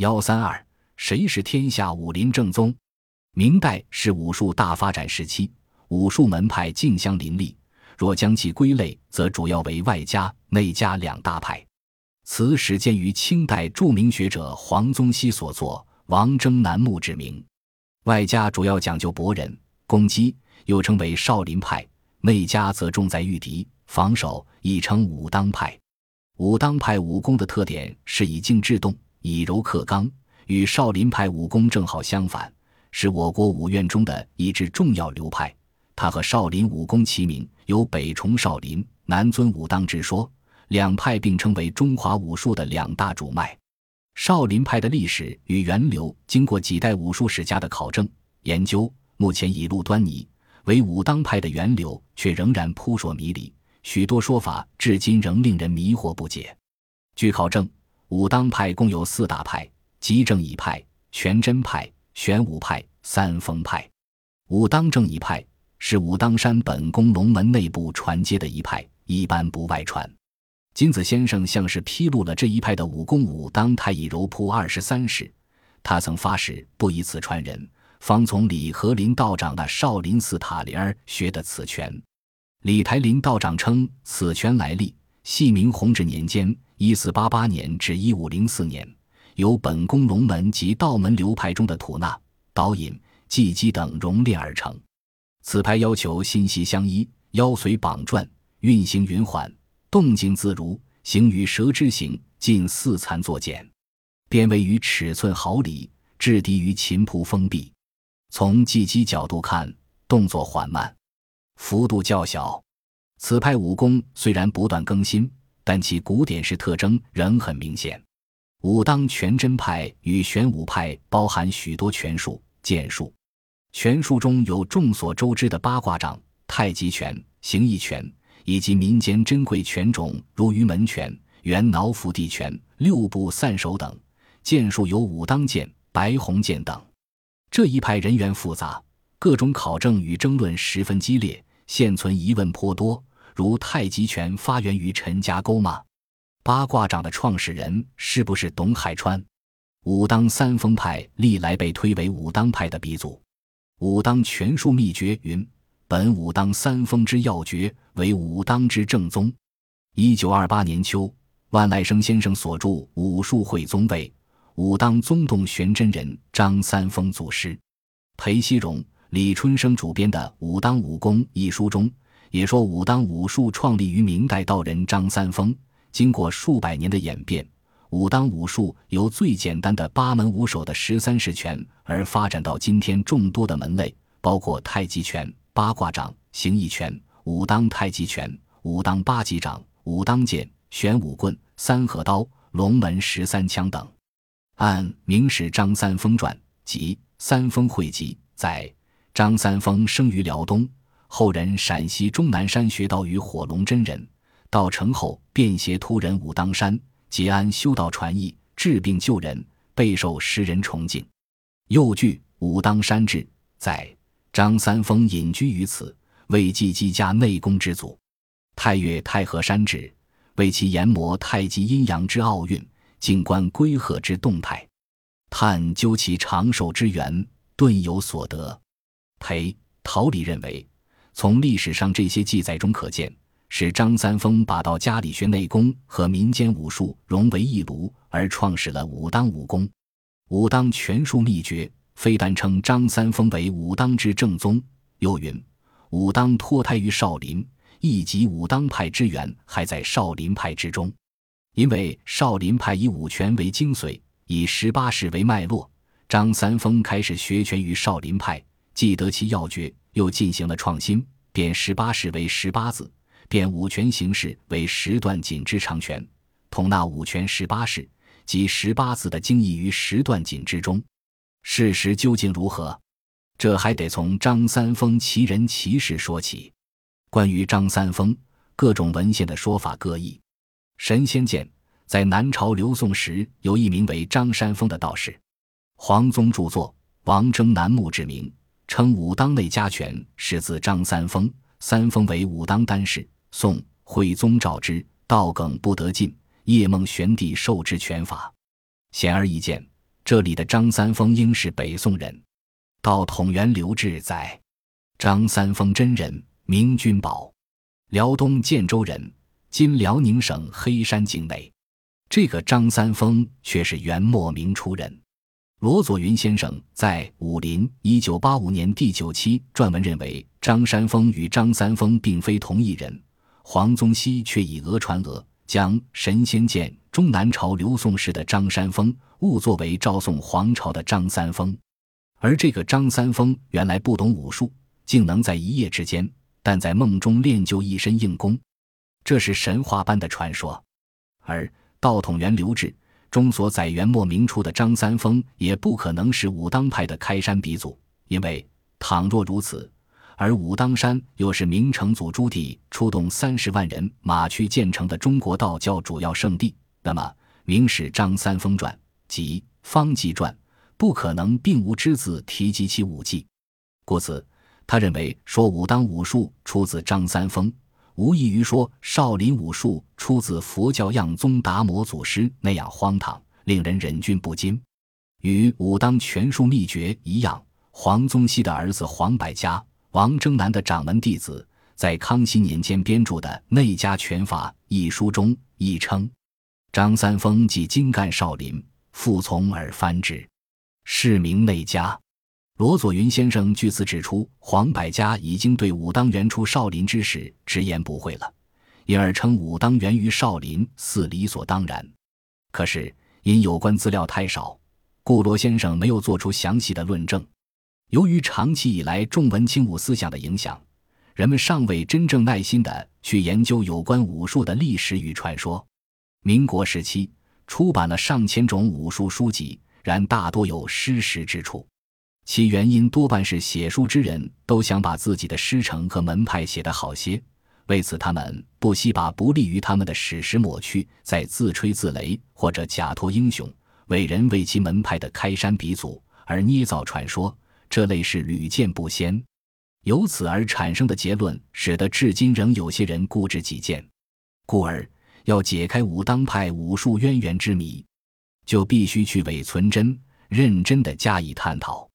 幺三二，谁是天下武林正宗？明代是武术大发展时期，武术门派竞相林立。若将其归类，则主要为外家、内家两大派。此始见于清代著名学者黄宗羲所作《王征南墓志》铭。外家主要讲究搏人、攻击，又称为少林派；内家则重在御敌、防守，亦称武当派。武当派武功的特点是以静制动，以柔克刚，与少林派武功正好相反，是我国武院中的一支重要流派。它和少林武功齐名，有北崇少林、南尊武当之说，两派并称为中华武术的两大主脉。少林派的历史与源流，经过几代武术史家的考证研究，目前已露端倪。为武当派的源流，却仍然扑朔迷离，许多说法至今仍令人迷惑不解。据考证，武当派共有四大派：即正一派、全真派、玄武派、三丰派。武当正一派。是武当山本宫龙门内部传接的一派，一般不外传。金子先生像是披露了这一派的武功。武当太乙柔扑二十三式，他曾发誓不以此传人，方从李和林道长那少林寺塔林儿学的此拳。李台林道长称此拳来历，系明弘治年间（一四八八年至一五零四年），由本宫龙门及道门流派中的吐纳、导引、技击等熔炼而成。此牌要求心息相依，腰随绑转，运行匀缓，动静自如，形于蛇之形，近似残作茧，编位于尺寸毫厘，质地于琴谱封闭。从技击角度看，动作缓慢，幅度较小。此派武功虽然不断更新，但其古典式特征仍很明显。武当全真派与玄武派包含许多拳术、剑术。拳术中有众所周知的八卦掌、太极拳、形意拳，以及民间珍贵拳种如鱼门拳、元挠伏地拳、六步散手等。剑术有武当剑、白虹剑等。这一派人员复杂，各种考证与争论十分激烈，现存疑问颇多。如太极拳发源于陈家沟吗？八卦掌的创始人是不是董海川？武当三丰派历来被推为武当派的鼻祖。武当拳术秘诀云：“本武当三丰之要诀，为武当之正宗。”一九二八年秋，万籁生先生所著《武术会宗》为武当宗洞玄真人张三丰祖师。裴希荣、李春生主编的《武当武功》一书中，也说武当武术创立于明代道人张三丰，经过数百年的演变。武当武术由最简单的八门五手的十三式拳，而发展到今天众多的门类，包括太极拳、八卦掌、形意拳、武当太极拳、武当八极掌、武当剑、玄武棍、三合刀、龙门十三枪等。按《明史张三丰传》及《三丰会集》载，张三丰生于辽东，后人陕西终南山学道于火龙真人，到成后便携突人武当山。结安修道传艺，治病救人，备受世人崇敬。又据《武当山志》载，张三丰隐居于此，为继姬家内功之祖。太岳太和山志为其研磨太极阴阳之奥运，静观龟鹤之动态，探究其长寿之源，顿有所得。裴陶李认为，从历史上这些记载中可见。是张三丰把道家理学内功和民间武术融为一炉，而创始了武当武功。武当拳术秘诀非但称张三丰为武当之正宗，又云武当脱胎于少林，亦即武当派之源还在少林派之中。因为少林派以武拳为精髓，以十八式为脉络，张三丰开始学拳于少林派，既得其要诀，又进行了创新，变十八式为十八字。变五拳形式为十段锦之长拳，统纳五拳十八式及十八字的精义于十段锦之中。事实究竟如何？这还得从张三丰奇人奇事说起。关于张三丰，各种文献的说法各异。神仙剑在南朝刘宋时，有一名为张三丰的道士。黄宗著作《王征南墓志》铭称武当内家拳始自张三丰，三丰为武当丹士。宋徽宗诏之，道梗不得进。叶梦玄帝授之拳法，显而易见，这里的张三丰应是北宋人。到统元刘志载，张三丰真人，名君宝，辽东建州人，今辽宁省黑山境内。这个张三丰却是元末明初人。罗佐云先生在《武林》一九八五年第九期撰文认为，张三丰与张三丰并非同一人。黄宗羲却以讹传讹，将神仙剑中南朝刘宋时的张三丰误作为赵宋皇朝的张三丰。而这个张三丰原来不懂武术，竟能在一夜之间，但在梦中练就一身硬功，这是神话般的传说。而道统元刘志。中所载元末明初的张三丰也不可能是武当派的开山鼻祖，因为倘若如此，而武当山又是明成祖朱棣出动三十万人马去建成的中国道教主要圣地，那么《明史张三丰传》及《方济传》不可能并无之字提及其武技，故此，他认为说武当武术出自张三丰。无异于说少林武术出自佛教样宗达摩祖师那样荒唐，令人忍俊不禁。与武当拳术秘诀一样，黄宗羲的儿子黄百家、王征南的掌门弟子，在康熙年间编著的《内家拳法》一书中亦称：“张三丰即精干少林，复从而翻之，是名内家。”罗佐云先生据此指出，黄百家已经对武当元出少林之事直言不讳了，因而称武当源于少林似理所当然。可是因有关资料太少，故罗先生没有做出详细的论证。由于长期以来重文轻武思想的影响，人们尚未真正耐心地去研究有关武术的历史与传说。民国时期出版了上千种武术书籍，然大多有失实之处。其原因多半是写书之人都想把自己的师承和门派写得好些，为此他们不惜把不利于他们的史实抹去，再自吹自擂，或者假托英雄，伟人为其门派的开山鼻祖而捏造传说，这类事屡见不鲜。由此而产生的结论，使得至今仍有些人固执己见。故而要解开武当派武术渊源之谜，就必须去伪存真，认真的加以探讨。